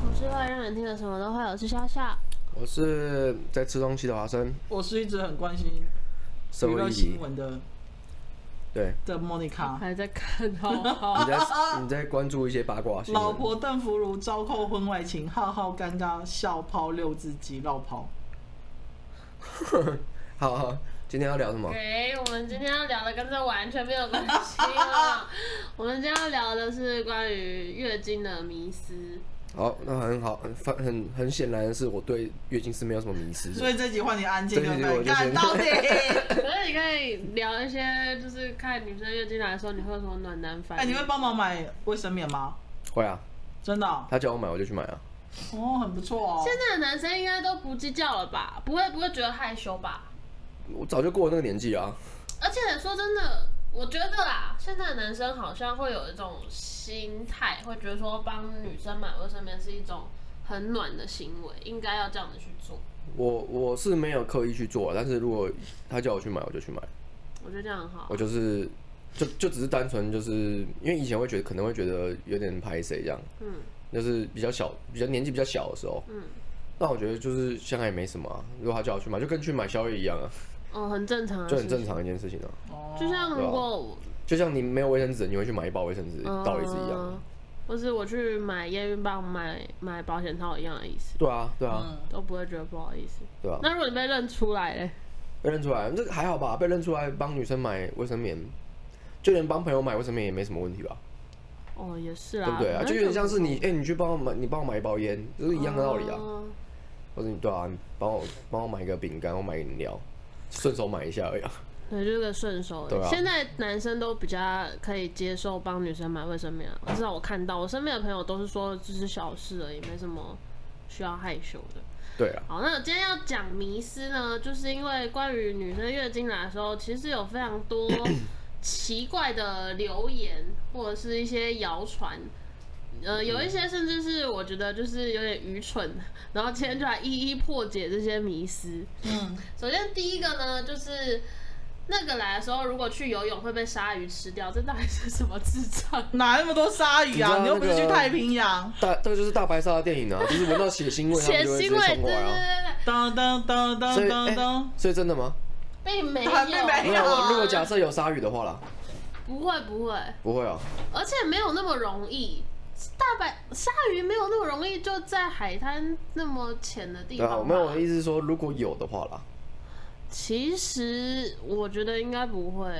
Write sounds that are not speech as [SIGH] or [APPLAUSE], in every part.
不是会让人听了什么都会有是笑笑。我是在吃东西的华生。我是一直很关心社会新闻的。对。的莫妮卡还在看，好好你在你在关注一些八卦新闻。老婆邓福如遭扣婚外情，浩浩尴尬笑抛六字机落跑。[LAUGHS] 好好。今天要聊什么？对，我们今天要聊的跟这完全没有关系了。[LAUGHS] 我们今天要聊的是关于月经的迷思。好，那很好，很很很显然的是，我对月经是没有什么迷失。所以这集换你安静，对不对？干到底。[LAUGHS] 所以你可以聊一些，就是看女生月经来的时候，你会有什么暖男反应？哎，你会帮忙买卫生棉吗？会啊，真的、哦。他叫我买，我就去买啊。哦，很不错哦。现在的男生应该都不计较了吧？不会，不会觉得害羞吧？我早就过了那个年纪啊！而且说真的，我觉得啦，现在的男生好像会有一种心态，会觉得说帮女生买卫生棉是一种很暖的行为，应该要这样子去做。我我是没有刻意去做，但是如果他叫我去买，我就去买。我觉得这样很好。我就是就就只是单纯就是因为以前会觉得可能会觉得有点拍谁这样，嗯，就是比较小，比较年纪比较小的时候，嗯，那我觉得就是现在也没什么啊。如果他叫我去买，就跟去买宵夜一样啊。哦，很正常，就很正常一件事情啊。哦，就像如果，就像你没有卫生纸，你会去买一包卫生纸，道理是一样。或是我去买验孕棒、买买保险套一样的意思。对啊，对啊，都不会觉得不好意思。对啊。那如果你被认出来嘞？被认出来，这个还好吧？被认出来帮女生买卫生棉，就连帮朋友买卫生棉也没什么问题吧？哦，也是啊，对不对啊？就有点像是你，哎，你去帮我买，你帮我买一包烟，就是一样的道理啊。或者你对啊，你帮我帮我买一个饼干，我买个饮料。顺手买一下而已啊。对，就是个顺手。对啊。现在男生都比较可以接受帮女生买卫生棉啊。至少我看到我身边的朋友都是说这是小事而已，没什么需要害羞的。对啊。好，那今天要讲迷思呢，就是因为关于女生月经来的时候，其实有非常多 [COUGHS] 奇怪的留言或者是一些谣传。呃，有一些甚至是我觉得就是有点愚蠢，然后今天就来一一破解这些迷思。嗯，首先第一个呢，就是那个来的时候，如果去游泳会被鲨鱼吃掉，这到底是什么智障？[LAUGHS] 哪那么多鲨鱼啊？你，你又不是去太平洋。大，这个就是大白鲨的电影啊，就是闻到血腥味，血腥味，对对对当当当当当当。所以真的吗？并 [LAUGHS] 没有，并没有。如果假设有鲨鱼的话啦，不会不会不会啊，而且没有那么容易。大白鲨鱼没有那么容易就在海滩那么浅的地方。对啊，没有，我的意思是说，如果有的话啦。其实我觉得应该不会。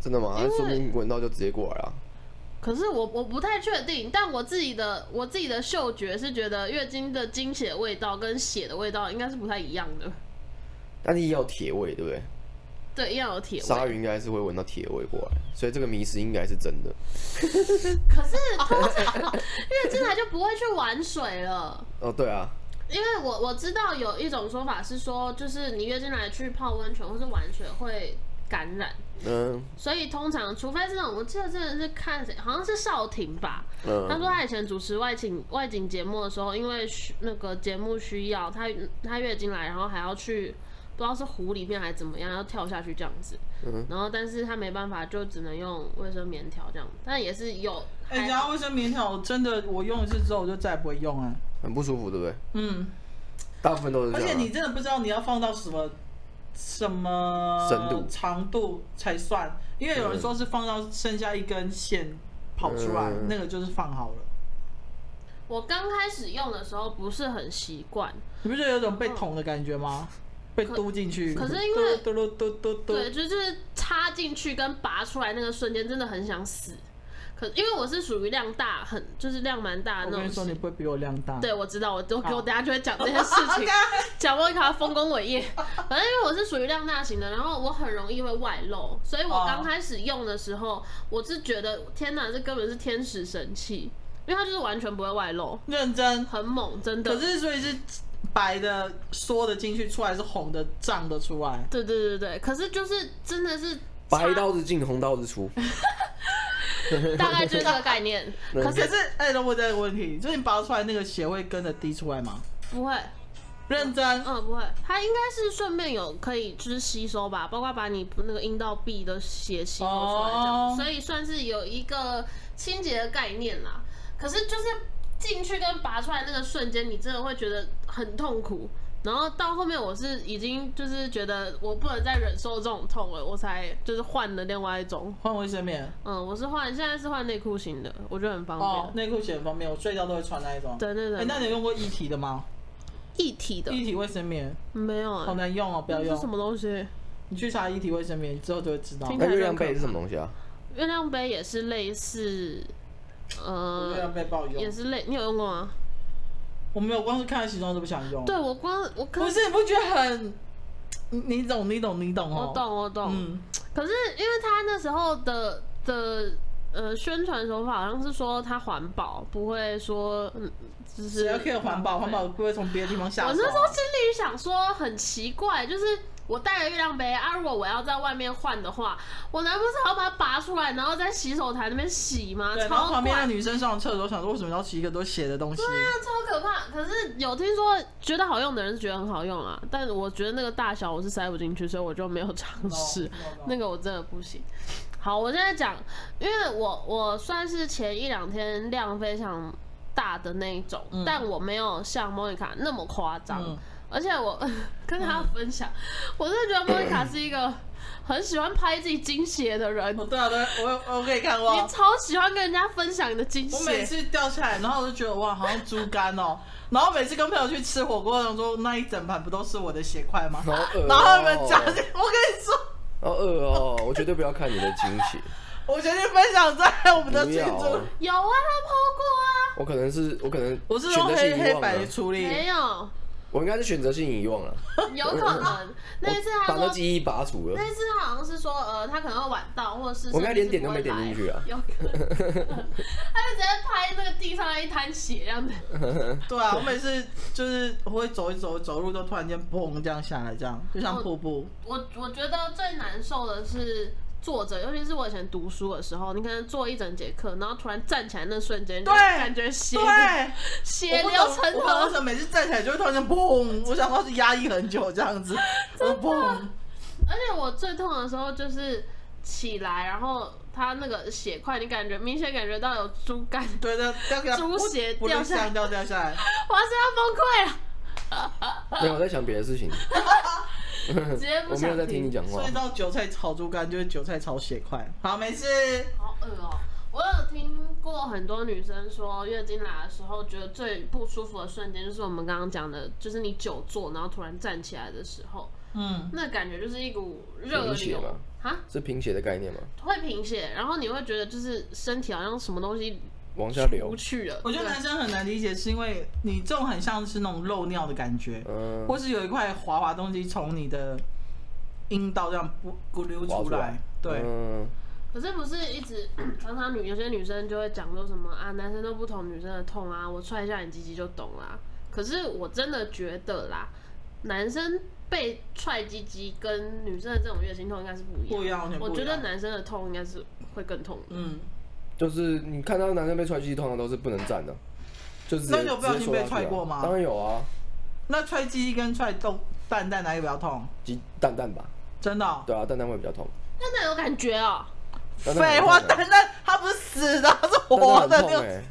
真的吗？那说明闻到就直接过来了。可是我我不太确定，但我自己的我自己的嗅觉是觉得月经的经血味道跟血的味道应该是不太一样的。但是也有铁味，对不对？对，要有铁味。鲨鱼应该是会闻到铁味过来，所以这个迷失应该是真的。[LAUGHS] 可是通常月经来就不会去玩水了。哦，对啊。因为我我知道有一种说法是说，就是你月经来去泡温泉或是玩水会感染。嗯。所以通常，除非这种，我记得真的是看谁，好像是少廷吧。嗯。他说他以前主持外景外景节目的时候，因为那个节目需要他他月经来，然后还要去。不知道是湖里面还是怎么样，要跳下去这样子，嗯、然后但是他没办法，就只能用卫生棉条这样，但也是有。哎、欸，然后卫生棉条真的，我用一次之后我就再也不会用啊，很不舒服，对不对？嗯，大部分都是。而且你真的不知道你要放到什么什么深度、长度才算，因为有人说是放到剩下一根线跑出来，嗯、那个就是放好了。我刚开始用的时候不是很习惯，你不觉得有种被捅的感觉吗？被嘟进去，可是因为嘟嘟嘟嘟嘟对，就是插进去跟拔出来那个瞬间，真的很想死。可因为我是属于量大，很就是量蛮大的那种。我跟你说，你不会比我量大。对，我知道，我都给我等下就会讲这件事情，讲莫妮卡丰功伟业。反正因为我是属于量大型的，然后我很容易会外露，所以我刚开始用的时候，我是觉得天哪，这根本是天使神器，因为它就是完全不会外露，认真，很猛，真的。可是所以是。白的缩的进去，出来是红的胀的出来。对对对对，可是就是真的是白刀子进红刀子出，[LAUGHS] 大概就是这个概念。可是哎，那我再个问题，就是你拔出来那个血会跟着滴出来吗？不会，认真，嗯，不会。它应该是顺便有可以就是吸收吧，包括把你那个阴道壁的血吸收出来这样，所以算是有一个清洁的概念啦。可是就是。进去跟拔出来那个瞬间，你真的会觉得很痛苦。然后到后面，我是已经就是觉得我不能再忍受这种痛了，我才就是换了另外一种换卫生棉。嗯，我是换现在是换内裤型的，我觉得很方便。哦，内裤型很方便，我睡觉都会穿那一种。对对对。哎，那你用过一体的吗？一体的。一体卫生棉没有、欸，好难用哦，不要用。是什么东西？你去查一体卫生棉之后就会知道。那月亮杯是什么东西啊？月亮杯也是类似，呃，月亮杯不好用，也是类，你有用过吗？我没有，光是看到形状都不想用。对我光我不是，你不觉得很？你懂，你懂，你懂哦。我懂，我懂。嗯。可是因为他那时候的的呃宣传手法好像是说他环保，不会说嗯，就是只要可以环保，环保不会从别的地方下手。我那时候心里想说很奇怪，就是。我带了月亮杯啊！如果我要在外面换的话，我难不成要把它拔出来，然后在洗手台那边洗吗？对，然后旁边的女生上厕所想说，为什么要洗一个都血的东西？对啊，超可怕！可是有听说觉得好用的人是觉得很好用啊，但我觉得那个大小我是塞不进去，所以我就没有尝试。No, no, no. 那个我真的不行。好，我现在讲，因为我我算是前一两天量非常大的那一种，嗯、但我没有像莫妮卡那么夸张。嗯而且我 [LAUGHS] 跟他分享，嗯、我真的觉得莫妮卡是一个很喜欢拍自己惊喜的人。哦，对啊，对，我我可以看过。你超喜欢跟人家分享你的惊喜。我每次掉下来，然后我就觉得哇，好像猪肝哦。[LAUGHS] 然后每次跟朋友去吃火锅，然后说那一整盘不都是我的血块吗？好恶。然后你们讲，我跟你说，好恶哦，我绝对不要看你的惊喜。[LAUGHS] 我决定分享在我们的群组。有啊，他 PO 过啊。我可能是，我可能我是用黑黑白的处理，没有。我应该是选择性遗忘了，[LAUGHS] 有可能那一次他把那记忆拔除了。那一次他好像是说，呃，他可能会晚到，或者是我应该连点都没点进去啊。有可能，[LAUGHS] 他就直接拍那个地上一滩血这样子。[LAUGHS] 对啊，我每次就是我会走一走，走路都突然间砰这样下来，这样就像瀑布。我我觉得最难受的是。坐着，尤其是我以前读书的时候，你可能坐一整节课，然后突然站起来那瞬间，对感觉血 [LAUGHS] 血流成河。为什么每次站起来就会突然间砰？我想说是压抑很久这样子，[LAUGHS] 砰！而且我最痛的时候就是起来，然后他那个血块，你感觉明显感觉到有猪肝，对的，猪血掉下来，掉掉下来，[LAUGHS] 我是要崩溃了。没有，我在想别的事情。直接不想听，[LAUGHS] 我没有在听你讲话。所以到韭菜炒猪肝就是韭菜炒血块。好，没事。好饿哦！我有听过很多女生说，月经来的时候觉得最不舒服的瞬间，就是我们刚刚讲的，就是你久坐然后突然站起来的时候。嗯。那感觉就是一股热流吗？哈？是贫血的概念吗？会贫血，然后你会觉得就是身体好像什么东西。往下流去了。我觉得男生很难理解，是因为你这种很像是那种漏尿的感觉，嗯，或是有一块滑滑东西从你的阴道这样不咕溜出来，对。嗯。可是不是一直常常女有些女生就会讲说什么啊，男生都不同女生的痛啊，我踹一下你鸡鸡就懂啦。可是我真的觉得啦，男生被踹鸡鸡跟女生的这种月经痛应该是不一样。不一样，我觉得男生的痛应该是会更痛。嗯。就是你看到男生被踹鸡鸡，通常都是不能站的，就是那你有不小心被踹过吗？当然有啊。那踹鸡鸡跟踹动蛋蛋哪个比较痛？鸡蛋蛋吧。真的、喔？对啊，蛋蛋会比较痛。蛋蛋有感觉哦、喔。废话，蛋蛋它不是死的，它是活的。蛋蛋欸、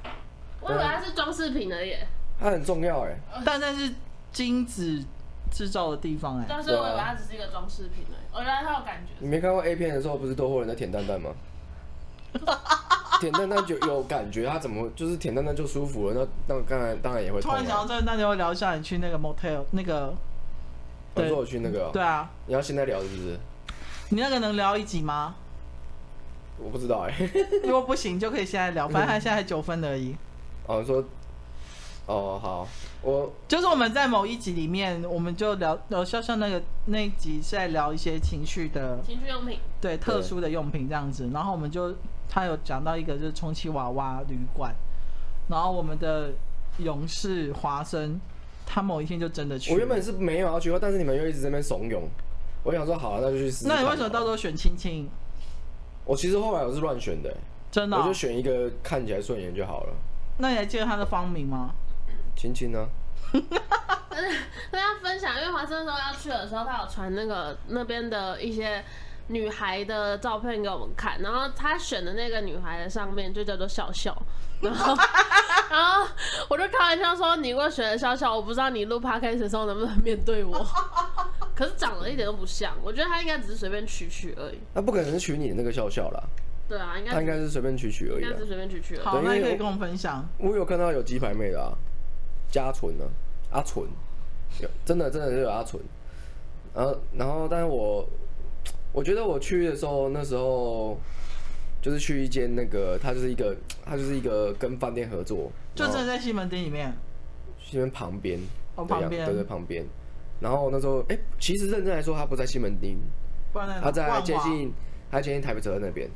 我以为它是装饰品而已。它很重要哎、欸。蛋蛋是精子制造的地方哎、欸。但是我以为它只是一个装饰品而已。我原来它有感觉。你没看过 A 片的时候，不是都会有人在舔蛋蛋吗？[LAUGHS] [LAUGHS] 舔蛋蛋就有感觉，他怎么就是甜蛋蛋就舒服了？那那当然当然也会痛。突然想到这，那你会聊一下你去那个 motel 那个？我说我去那个、喔。对啊。你要现在聊是不是？你那个能聊一集吗？我不知道哎、欸。如果不行 [LAUGHS] 就可以现在聊，反正他现在还九分而已。哦，说。哦，好，我就是我们在某一集里面，我们就聊聊笑笑那个那一集是在聊一些情绪的情趣用品，对，特殊的用品这样子。然后我们就他有讲到一个就是充气娃娃旅馆，然后我们的勇士华生，他某一天就真的去。我原本是没有要去，但是你们又一直在那边怂恿，我想说好了，那就去试试。那你为什么到时候选青青？我其实后来我是乱选的、欸，真的、哦，我就选一个看起来顺眼就好了。那你还记得他的芳名吗？亲亲呢？跟大家分享，因为华生说要去的时候，他有传那个那边的一些女孩的照片给我们看，然后他选的那个女孩的上面就叫做笑笑，[LAUGHS] 然后然后我就开玩笑说，你如果选了笑笑，我不知道你录 podcast 的时候能不能面对我。[LAUGHS] 可是长得一点都不像，我觉得他应该只是随便取取而已。那不可能是取你的那个笑笑啦。对啊，应该他应该是随便取取而已。应该是随便取取而已。好，那你可以跟我分享。我有看到有鸡排妹的啊，嘉纯呢，阿纯，真的真的是有阿纯。然后然后，但是我我觉得我去的时候，那时候就是去一间那个，它就是一个，它就是一个跟饭店合作，就真的在西门町里面，西门旁边，哦旁边，对对旁边。然后那时候，哎，其实认真来说，它不在西门町，它在接近，它接近台北车站那边。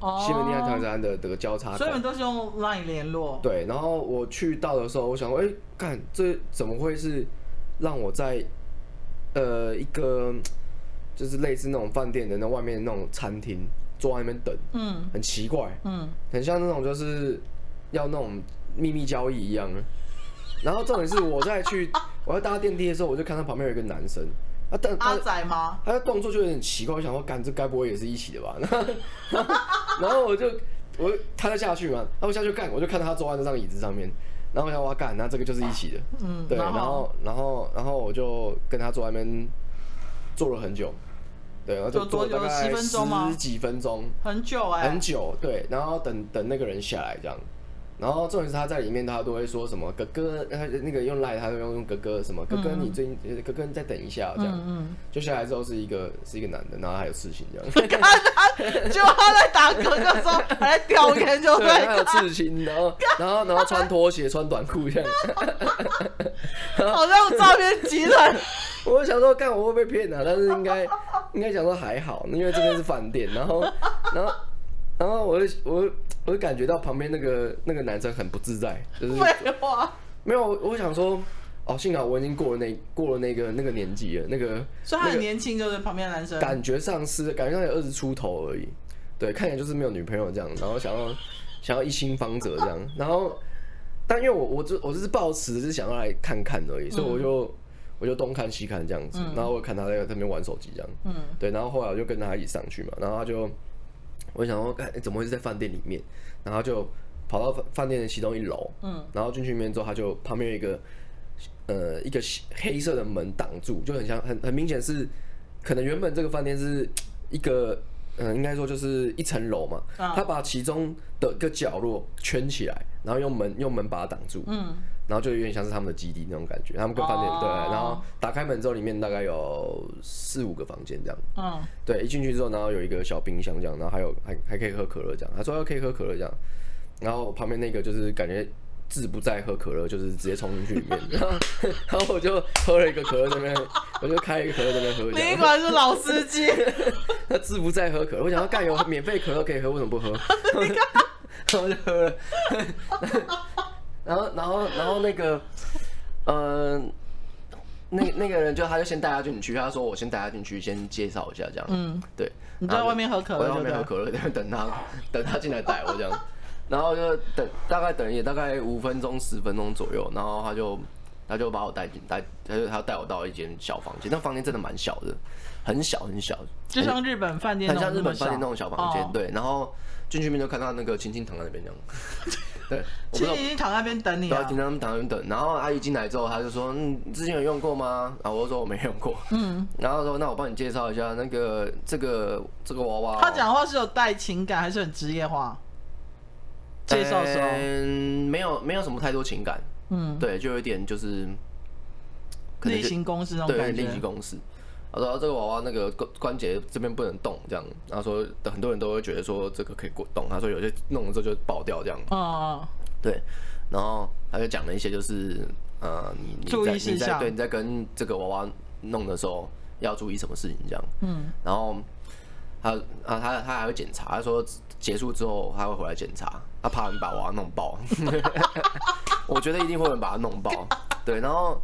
西门町和台北站的这个交叉，所以你们都是用 LINE 联络。对，然后我去到的时候，我想说，哎，看这怎么会是让我在呃一个就是类似那种饭店的那外面那种餐厅坐在那边等，嗯，很奇怪，嗯，很像那种就是要那种秘密交易一样。然后重点是我在去 [LAUGHS] 我要搭电梯的时候，我就看到旁边有一个男生。啊，但阿仔吗？他的动作就有点奇怪，我想说，干这该不会也是一起的吧？[LAUGHS] 然后，然后我就我他就下去嘛，然后我下去干，我就看到他坐在那张椅子上面，然后我想哇干，那这个就是一起的，嗯，对，然后然后然后我就跟他坐在那边坐了很久，对，然后就坐了大概十几分钟，很久哎，很久，对，然后等等那个人下来这样。然后重点是他在里面，他都会说什么哥哥，他那个用赖，他都用用哥哥什么哥哥，你最近哥哥你再等一下这样，嗯就下来之后是一个是一个男的，然后还有刺青这样。[LAUGHS] 看他，就他在打嗝的时候还在叼烟，就对还有刺青，然后然后然后穿拖鞋穿短裤这样，[LAUGHS] 好像照片集团。[LAUGHS] 我想说，看我会不会被骗啊？但是应该应该讲说还好，因为这边是饭店，然后 [LAUGHS] 然后。然后我就我我就感觉到旁边那个那个男生很不自在，就是废话，没有，我想说，哦，幸好我已经过了那过了那个那个年纪了，那个所以他很年轻，就是旁边的男生，感觉上是感觉上有二十出头而已，对，看起来就是没有女朋友这样，然后想要想要一心方泽这样，然后但因为我我就我就是抱持是想要来看看而已，所以我就、嗯、我就东看西看这样子，然后我看他在那边玩手机这样，嗯，对，然后后来我就跟他一起上去嘛，然后他就。我想说，哎，怎么会是在饭店里面？然后就跑到饭饭店的其中一楼，嗯，然后进去里面之后，他就旁边有一个，呃，一个黑色的门挡住，就很像很很明显是，可能原本这个饭店是一个，嗯、呃，应该说就是一层楼嘛，他把其中的一个角落圈起来，然后用门用门把它挡住，嗯。然后就有点像是他们的基地那种感觉，他们跟饭店、oh. 对，然后打开门之后，里面大概有四五个房间这样，嗯，oh. 对，一进去之后，然后有一个小冰箱这样，然后还有还还可以喝可乐这样，他说要可以喝可乐这样，然后旁边那个就是感觉志不在喝可乐，就是直接冲进去里面，[LAUGHS] 然后然后我就喝了一个可乐在那边，我就开一个可乐在那边喝，你果然是老司机，[LAUGHS] 他志不在喝可乐，我想要干有免费可乐可以喝，为什么不喝？[LAUGHS] 然后就喝了。然后，然后，然后那个，嗯、呃，那那个人就他就先带他进去，他说我先带他进去，先介绍一下这样。嗯，对。你在外面喝可乐，我在外面喝可乐，等等他，等他进来带我这样。然后就等，大概等也大概五分钟、十分钟左右，然后他就他就把我带进带，他就他带我到一间小房间，那房间真的蛮小的，很小很小，就像日本饭店，很像日本饭店那种小房间。对，然后进去面就看到那个青青躺在那边这样。对，其实已经躺在那边等你了。对，经常躺在那边等。然后阿姨进来之后，她就说：“嗯，之前有用过吗？”然后我就说：“我没用过。”嗯。然后说：“那我帮你介绍一下那个这个这个娃娃。”他讲话是有带情感，还是很职业化？介绍的时候，嗯，没有没有什么太多情感。嗯，对，就有一点就是例行公事那种感觉。对，例行公事。他说：“这个娃娃那个关关节这边不能动，这样。”然后说很多人都会觉得说这个可以过动。他说有些弄了之后就爆掉这样。哦。对。然后他就讲了一些，就是呃，你你在你在对你在跟这个娃娃弄的时候要注意什么事情这样。嗯。然后他啊他他还会检查，他说结束之后他会回来检查，他怕你把娃娃弄爆。[LAUGHS] 我觉得一定会有人把它弄爆。对，然后。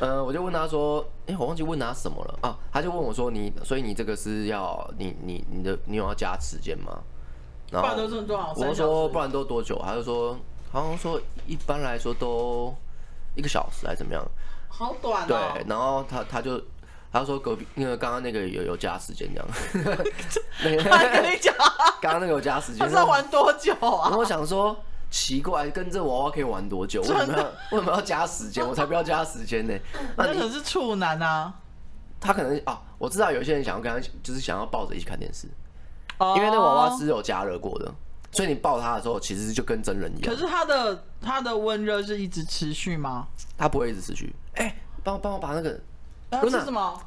呃，我就问他说，哎、欸，我忘记问他什么了啊？他就问我说，你，所以你这个是要你你你的你有要加时间吗？然后我说不然都多久？他就说好像说一般来说都一个小时还是怎么样？好短哦。对，然后他他就他说隔壁那个刚刚那个有有加时间这样。[LAUGHS] [LAUGHS] 他跟你讲，[LAUGHS] 刚刚那个有加时间，他是要玩多久啊？然后我想说。奇怪，跟这娃娃可以玩多久？为什么要 [LAUGHS] 为什么要加时间？我才不要加时间呢。那可是处男啊。他可能啊，我知道有些人想要跟他，就是想要抱着一起看电视，因为那娃娃是有加热过的，所以你抱他的时候，其实就跟真人一样。可是他的他的温热是一直持续吗？他不会一直持续。哎，帮我帮我把那个，那是什么？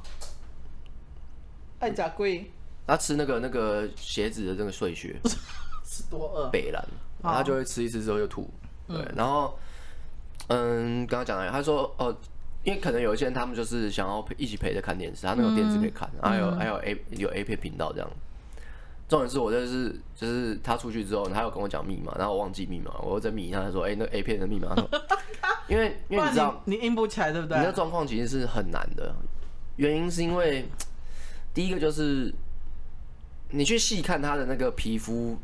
爱甲龟。他吃那个那个鞋子的那个碎屑，[LAUGHS] 是多饿。北兰，然后他就会吃一次之后就吐。对，然后嗯，刚刚讲了，他说哦。因为可能有一些人，他们就是想要陪一起陪着看电视，他那个电视可以看，还有还有 A 有 A 片频道这样。重点是我就是就是他出去之后，他有跟我讲密码，然后我忘记密码，我在密他说，哎，那 A 片的密码。[LAUGHS] 因为因为你知道你硬不起来对不对？你的状况其实是很难的，原因是因为第一个就是你去细看他的那个皮肤，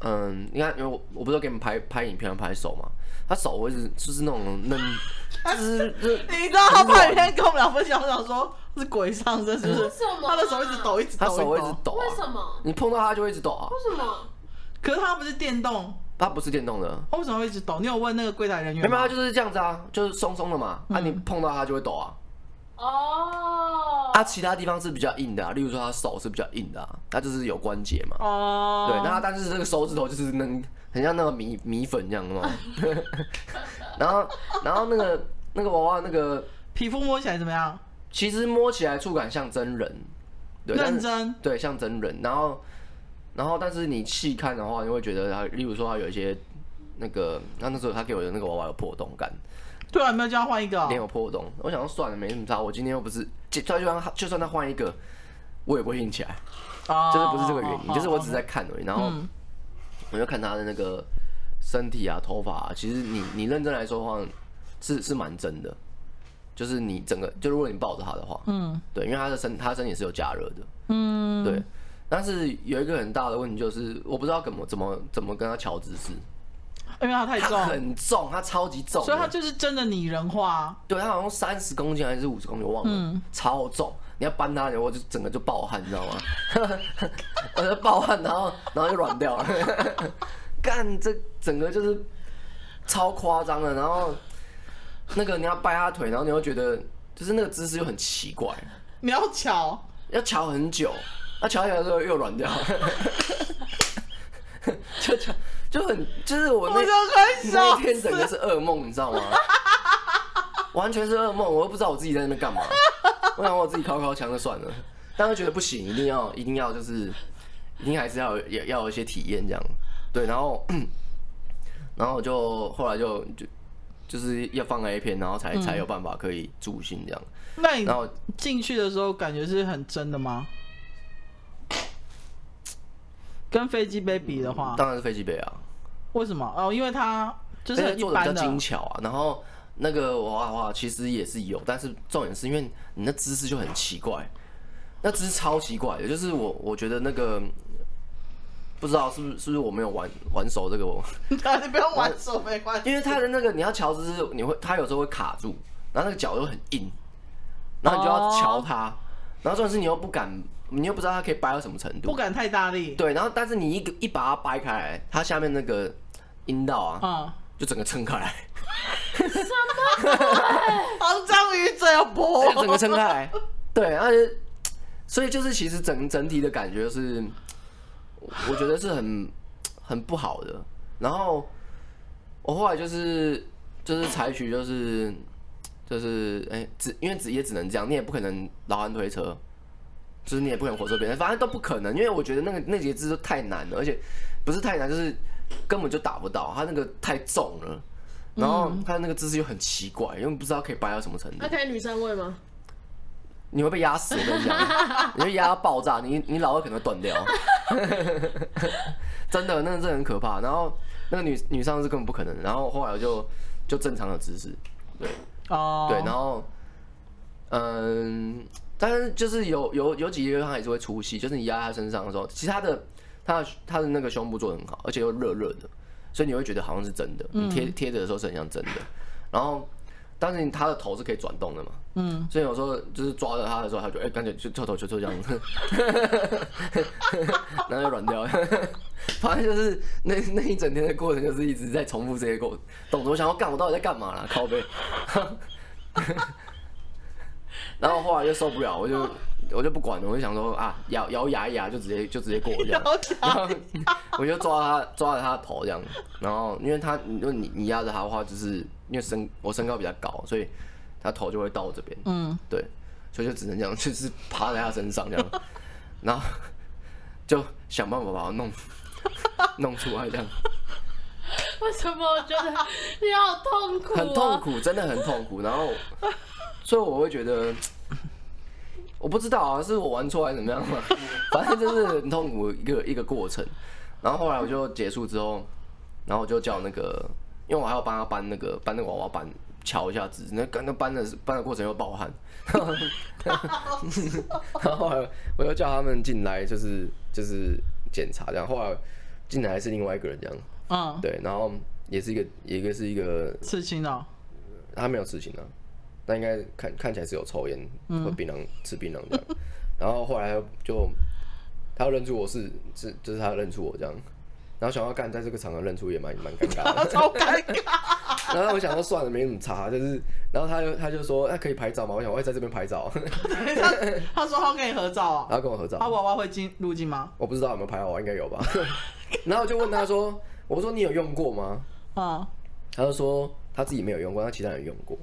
嗯，你看，因为我我不是给你们拍拍影片拍手嘛，他手会是就是那种嫩。[LAUGHS] 是，你知道他拍影片跟我们俩分享，我想说是鬼上身，是不是？他的手一直抖，一直抖，他手会一直抖。为什么？你碰到他就会一直抖啊？为什么？可是他不是电动，他不是电动的，他为什么会一直抖？你有问那个柜台人员吗？没有，他就是这样子啊，就是松松的嘛。啊你碰到他就会抖啊。哦。他其他地方是比较硬的啊，例如说他手是比较硬的啊，他就是有关节嘛。哦。对，那他但是这个手指头就是能很像那个米米粉一样的嘛。[LAUGHS] 然后，然后那个。那个娃娃那个皮肤摸起来怎么样？其实摸起来触感像真人，对，认真，对，像真人。然后，然后，但是你细看的话，你会觉得他，例如说他有一些那个，那那时候他给我的那个娃娃有破洞感。对啊，没有叫他换一个、哦，脸有破洞。我想说算了，没什么差。我今天又不是，就算就算他换一个，我也不会硬起来。啊、就是不是这个原因，哦、就是我只是在看而已。然后，我就看他的那个身体啊、头发啊。其实你你认真来说的话。是是蛮真的，就是你整个，就如果你抱着他的话，嗯，对，因为他的身，他的身体是有加热的，嗯，对。但是有一个很大的问题就是，我不知道怎么怎么怎么跟他调姿势，因为它太重，他很重，它超级重，所以它就是真的拟人化。对，它好像三十公斤还是五十公斤，我忘了，嗯、超重。你要搬他，我就整个就爆汗，你知道吗？[LAUGHS] 我就爆汗，然后然后就软掉了。[LAUGHS] 干，这整个就是超夸张的，然后。那个你要掰它腿，然后你又觉得就是那个姿势又很奇怪，你要乔，要乔很久，那乔起来之后又软掉，[LAUGHS] 就就就很就是我那我那天整个是噩梦，你知道吗？[LAUGHS] 完全是噩梦，我又不知道我自己在那边干嘛，我想我自己靠靠墙就算了，但是觉得不行，一定要一定要就是一定还是要有要有一些体验这样，对，然后然后我就后来就就。就是要放 A 片，然后才才有办法可以助兴这样。那你然后进去的时候感觉是很真的吗？跟飞机杯比的话，当然是飞机杯啊。为什么？哦，因为它就是做的比较精巧啊。然后那个娃娃其实也是有，但是重点是因为你那姿势就很奇怪，那姿势超奇怪的，就是我我觉得那个。不知道是不是是不是我没有玩玩熟这个我，[LAUGHS] 你不要玩熟没关系，因为他的那个你要乔姿势，你会他有时候会卡住，然后那个脚又很硬，然后你就要瞧他，然后重点是你又不敢，你又不知道它可以掰到什么程度，不敢太大力。对，然后但是你一个一把它掰开来，它下面那个阴道啊，嗯，就整个撑开来。什么？肮脏鱼嘴要剥，整个撑开来。对，而且所以就是其实整整体的感觉是。我觉得是很很不好的，然后我后来就是就是采取就是就是哎只因为只也只能这样，你也不可能老汉推车，就是你也不可能活捉别人，反正都不可能，因为我觉得那个那节姿太难了，而且不是太难，就是根本就打不到，他那个太重了，然后他那个姿势又很奇怪，因为不知道可以掰到什么程度。那可以女生位吗？你会被压死，我跟你讲，[LAUGHS] 你会压到爆炸，你你老二可能会断掉 [LAUGHS] [LAUGHS] 真的，那个真的很可怕。然后那个女女上是根本不可能，然后后来我就就正常的姿势，对，哦，对，然后嗯，但是就是有有有几个地方还是会出戏，就是你压在他身上的时候，其实他的他的他的那个胸部做的很好，而且又热热的，所以你会觉得好像是真的，你贴贴着的时候是很像真的，然后。但是他的头是可以转动的嘛，嗯，所以有时候就是抓着他的时候，他就哎，感觉就脱头就就这样子，[LAUGHS] 然后就软掉，反正就是那那一整天的过程就是一直在重复这些过动作，我想要干，我到底在干嘛啦？靠背，然后后来就受不了，我就我就不管了，我就想说啊，咬咬牙一牙就直接就直接过这样，然后我就抓他抓着他的头这样，然后因为他如果你你压着他的话就是。因为身我身高比较高，所以他头就会到我这边。嗯，对，所以就只能这样，就是趴在他身上这样，然后就想办法把他弄 [LAUGHS] 弄出来这样。[LAUGHS] 为什么我觉得你好痛苦啊？很痛苦，真的很痛苦。然后，所以我会觉得，[TSK] 我不知道啊，是我玩错还是怎么样嘛？[LAUGHS] 反正就是很痛苦一个一个过程。然后后来我就结束之后，然后我就叫那个。因为我还要帮他搬那个搬那个娃娃搬乔一下子，那刚那搬的搬的过程又爆汗，[LAUGHS] 然后后来我又叫他们进来，就是就是检查这样。后来进来是另外一个人这样，嗯，对，然后也是一个一个是一个刺青的，他没有刺青啊，那应该看看起来是有抽烟喝槟榔吃槟榔这样。[LAUGHS] 然后后来就他要认出我是是就是他认出我这样。然后想要干，在这个场合认出也蛮蛮尴尬的，[LAUGHS] 超尴尬。[LAUGHS] 然后我想说算了，没什么差，就是，然后他就他就说，那、啊、可以拍照吗？我想我会在这边拍照。他他说他跟你合照啊，然后跟我合照。他娃娃会进入镜吗？我不知道有没有拍好，应该有吧。然后我就问他说，我说你有用过吗？啊，他就说他自己没有用过，他其他人用过。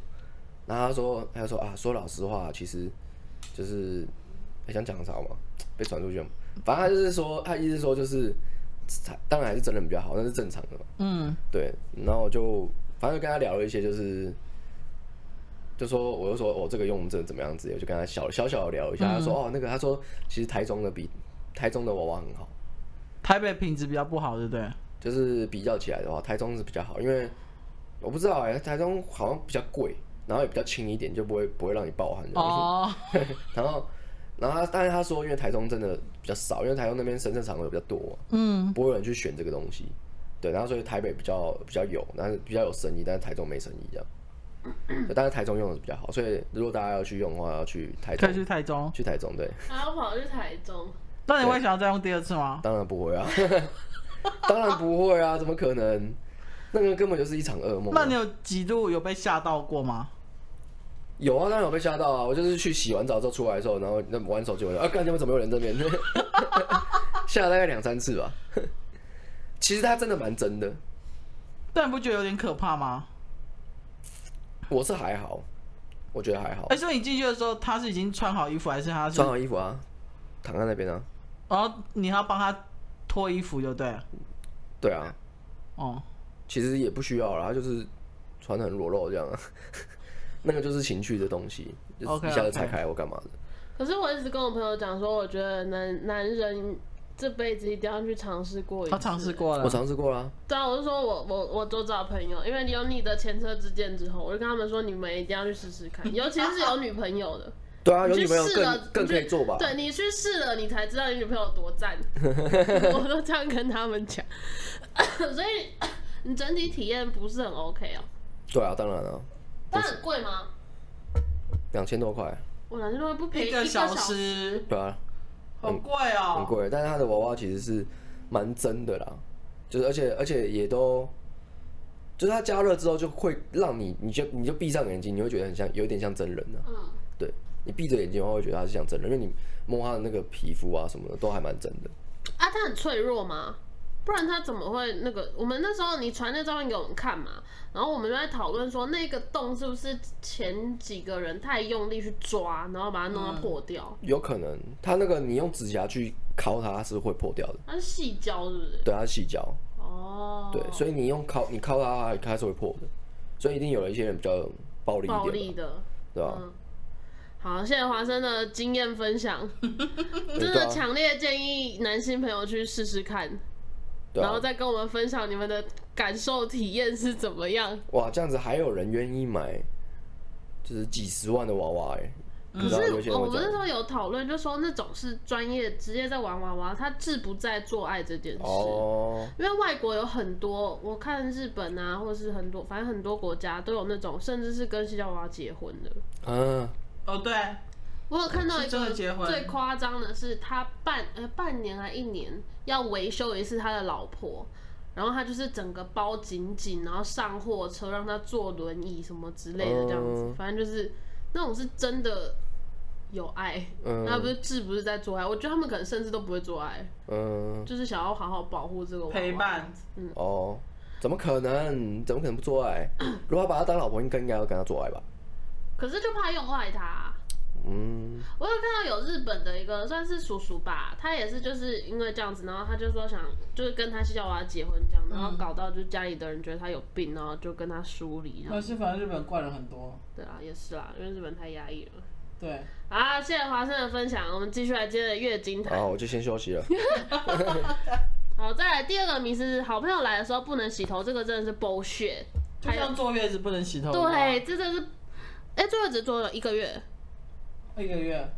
然后他说他就说啊，说老实话，其实就是还想讲啥嘛，被传出去。反正他就是说，他意思说就是。当然还是真人比较好，那是正常的嘛。嗯，对。然后就反正就跟他聊了一些，就是就说，我就说我、哦、这个用这怎么样子，我就跟他小小小的聊一下。嗯、他说哦，那个他说其实台中的比台中的娃娃很好，台北品质比较不好，对不对？就是比较起来的话，台中是比较好，因为我不知道哎、欸，台中好像比较贵，然后也比较轻一点，就不会不会让你爆汗。哦。[LAUGHS] 然后。然后他，但是他说，因为台中真的比较少，因为台中那边深圳场合比较多，嗯，不会有人去选这个东西，对，然后所以台北比较比较有，但是比较有生意，但是台中没生意这样。[COUGHS] 但是台中用的比较好，所以如果大家要去用的话，要去台中。可以去台中，去台中，对。还要跑去台中？那你会想要再用第二次吗？当然不会啊，[LAUGHS] 当然不会啊，怎么可能？那个根本就是一场噩梦啊。那你有几度有被吓到过吗？有啊，当然有被吓到啊！我就是去洗完澡之后出来的时候，然后那玩手机，我就啊，干，你们怎么有人这边？[LAUGHS] 吓了大概两三次吧。[LAUGHS] 其实他真的蛮真的，但你不觉得有点可怕吗？我是还好，我觉得还好。哎、欸，所以你进去的时候，他是已经穿好衣服，还是他是穿好衣服啊？躺在那边啊。然后你还要帮他脱衣服，就对了。对啊。哦。其实也不需要啦，他就是穿的很裸露这样。那个就是情趣的东西，就是、一下子拆开我干嘛的？可是我一直跟我朋友讲说，我觉得男男人这辈子一定要去尝试过一次。他尝试过了，我尝试过了。对啊，我就说我我我都找朋友，因为你有你的前车之鉴之后，我就跟他们说，你们一定要去试试看，[LAUGHS] 尤其是有女朋友的。对啊，有女朋友更更可以做吧？对，你去试了，你才知道你女朋友多赞。[LAUGHS] 我都这样跟他们讲，[COUGHS] 所以 [COUGHS] 你整体体验不是很 OK 哦。对啊，当然了。它很贵吗？两千多块。我两千多块不便宜，一个小时。对啊，很贵哦。很贵，但是它的娃娃其实是蛮真的啦，就是而且而且也都，就是它加热之后就会让你，你就你就闭上眼睛，你会觉得很像，有点像真人的。嗯。对，你闭着眼睛的话，会觉得它是像真人，因为你摸它的那个皮肤啊什么的都还蛮真的。啊，它很脆弱吗？不然他怎么会那个？我们那时候你传那照片给我们看嘛，然后我们就在讨论说，那个洞是不是前几个人太用力去抓，然后把它弄到破掉？嗯、有可能，他那个你用指甲去敲它是会破掉的。它是细胶是不是？对，它是细胶。哦。对，所以你用敲你敲它，它是会破的。所以一定有了一些人比较暴力一点。暴力的，对吧？嗯、好，谢谢华生的经验分享，[LAUGHS] 真的强烈建议男性朋友去试试看。然后再跟我们分享你们的感受体验是怎么样？哇，这样子还有人愿意买，就是几十万的娃娃哎！可是我们那时候有讨论，就说那种是专业直接在玩娃娃，他志不在做爱这件事。哦。因为外国有很多，我看日本啊，或者是很多，反正很多国家都有那种，甚至是跟矽胶娃娃结婚的。嗯。哦，对。我有看到一个最夸张的是，他半呃半年还一年要维修一次他的老婆，然后他就是整个包紧紧，然后上货车让他坐轮椅什么之类的这样子，嗯、反正就是那种是真的有爱，嗯、那不是志不是在做爱，我觉得他们可能甚至都不会做爱，嗯，就是想要好好保护这个陪伴，嗯哦，怎么可能？怎么可能不做爱？如果把他当老婆，应该应该要跟他做爱吧？可是就怕用坏他。嗯，我有看到有日本的一个算是叔叔吧，他也是就是因为这样子，然后他就说想就是跟他矽胶娃娃结婚这样，然后搞到就家里的人觉得他有病，然后就跟他疏离。可是反正日本怪人很多。对啊，也是啦，因为日本太压抑了。对。好，谢谢华生的分享，我们继续来接着月经谈。好，我就先休息了。[LAUGHS] 好，再来第二个迷思是，好朋友来的时候不能洗头，这个真的是 bullshit。就像坐月子不能洗头。对，这真的是，哎、欸，坐月子坐了一个月。一个月，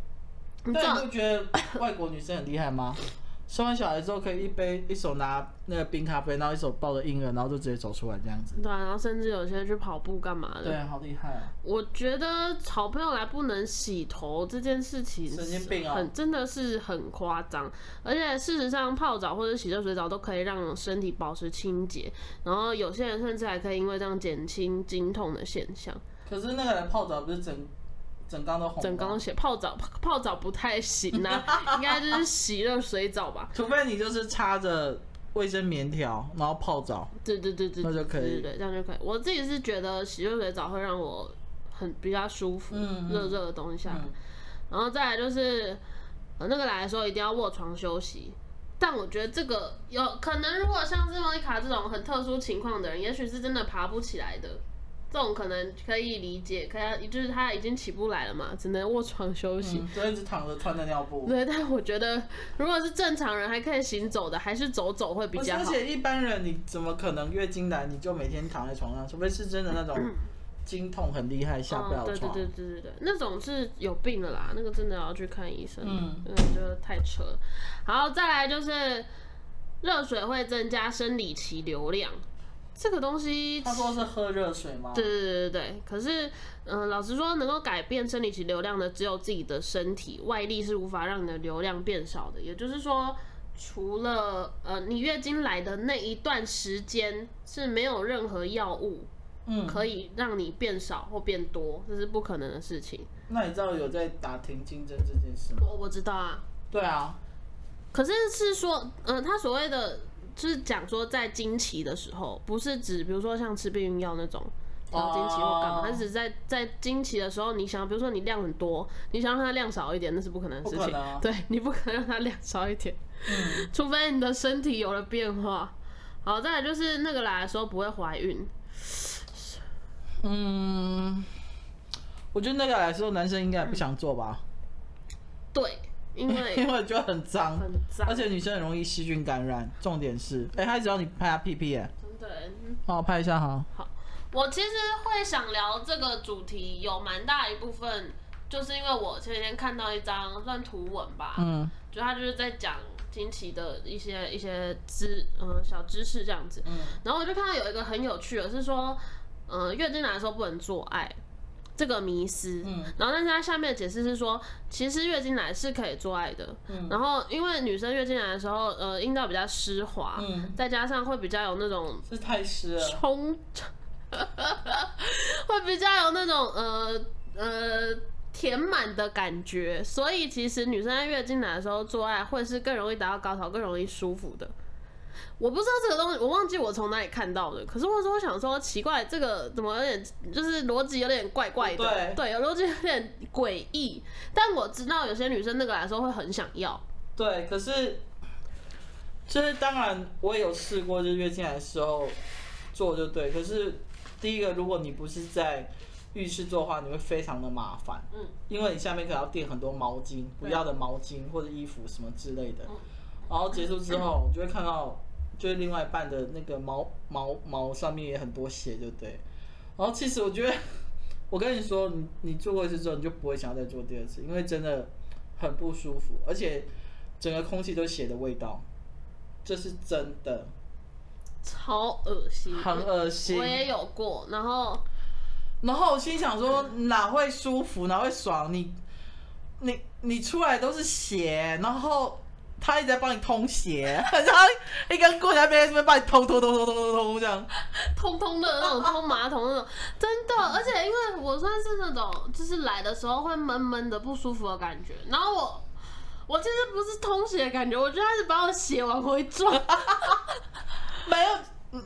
你但你不觉得外国女生很厉害吗？[LAUGHS] 生完小孩之后可以一杯一手拿那个冰咖啡，然后一手抱着婴儿，然后就直接走出来这样子。对啊，然后甚至有些人去跑步干嘛的。对啊，好厉害啊！我觉得好朋友来不能洗头这件事情，神经病啊，很真的是很夸张。而且事实上，泡澡或者洗热水澡都可以让身体保持清洁，然后有些人甚至还可以因为这样减轻经痛的现象。可是那个人泡澡不是整？整缸都红，整缸血泡澡泡澡不太行呐、啊，[LAUGHS] 应该就是洗热水澡吧。除非你就是插着卫生棉条，然后泡澡。对对对对，那就可以，对，对，对，这样就可以。我自己是觉得洗热水澡会让我很比较舒服，热热、嗯、的东西下来。嗯、然后再来就是，呃，那个来的时候一定要卧床休息。但我觉得这个有可能，如果像是莫妮卡这种很特殊情况的人，也许是真的爬不起来的。这种可能可以理解，可他就是他已经起不来了嘛，只能卧床休息，就、嗯、一直躺着穿着尿布。对，但我觉得如果是正常人还可以行走的，还是走走会比较好。而且一般人你怎么可能月经来你就每天躺在床上？除非是真的那种经痛很厉害下不了床。对对对对对对，那种是有病的啦，那个真的要去看医生。嗯，那个就太扯了。好，再来就是热水会增加生理期流量。这个东西，他说是喝热水吗？对对对对对，可是，嗯、呃，老实说，能够改变生理期流量的只有自己的身体，外力是无法让你的流量变少的。也就是说，除了呃你月经来的那一段时间是没有任何药物，嗯，可以让你变少或变多，这是不可能的事情。那你知道有在打停经针这件事吗？我我知道啊。对啊。可是是说，嗯、呃，他所谓的。就是讲说，在经期的时候，不是指比如说像吃避孕药那种调经期或干嘛，它只是在在经期的时候，你想，比如说你量很多，你想让它量少一点，那是不可能的事情。啊、对，你不可能让它量少一点，嗯、除非你的身体有了变化。好，再来就是那个来的时候不会怀孕。嗯，我觉得那个来的时候男生应该也不想做吧？对。因为 [LAUGHS] 因为就很脏，很脏，而且女生很容易细菌感染。重点是，哎、欸，他只要你拍下屁屁，哎，对，帮我拍一下哈。好，我其实会想聊这个主题，有蛮大一部分，就是因为我前几天看到一张算图文吧，嗯，就他就是在讲经期的一些一些知嗯小知识这样子，嗯，然后我就看到有一个很有趣的，是说，嗯，月经来的时候不能做爱。这个迷思，嗯，然后但是他下面的解释是说，其实月经来是可以做爱的，嗯，然后因为女生月经来的时候，呃，阴道比较湿滑，嗯，再加上会比较有那种是太湿了，冲，[LAUGHS] 会比较有那种呃呃填满的感觉，所以其实女生在月经来的时候做爱会是更容易达到高潮，更容易舒服的。我不知道这个东西，我忘记我从哪里看到的。可是我说，我想说，奇怪，这个怎么有点，就是逻辑有点怪怪的。对，有逻辑有点诡异。但我知道有些女生那个来说会很想要。对，可是，就是当然我也有试过，就是月经来的时候做就对。可是第一个，如果你不是在浴室做的话，你会非常的麻烦。嗯。因为你下面可能要垫很多毛巾，不要的毛巾或者衣服什么之类的。嗯。然后结束之后，就会看到。就是另外一半的那个毛毛毛上面也很多血，对不对？然后其实我觉得我跟你说，你你做过一次之后，你就不会想要再做第二次，因为真的很不舒服，而且整个空气都是血的味道，这是真的，超恶心，很恶心。我也有过，然后然后我心想说，哪会舒服，哪会爽？你你你出来都是血，然后。他一直在帮你通鞋，[LAUGHS] 然后一根棍在那边，这边帮你通通通通通通通这样，通通的那种通马桶那种，真的，而且因为我算是那种，就是来的时候会闷闷的不舒服的感觉，然后我我其实不是通血的感觉，我觉得他是把我血往回转，[LAUGHS]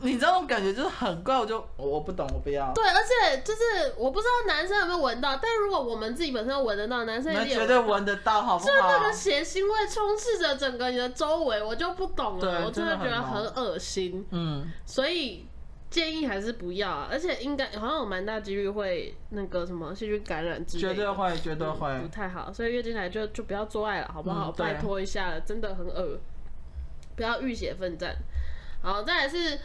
你这种感觉就是很怪，我就我不懂，我不要。对，而且就是我不知道男生有没有闻到，但如果我们自己本身闻得到，男生也绝对闻得到，好不好？就是那个血腥味充斥着整个你的周围，我就不懂了，我真的觉得很恶心。嗯，所以建议还是不要啊，而且应该好像有蛮大几率会那个什么细菌感染之类的，绝对会，绝对会，嗯，不太好。所以月经来就就不要做爱了，好不好？嗯，拜托一下了，真的很恶，不要浴血奋战。好，再来是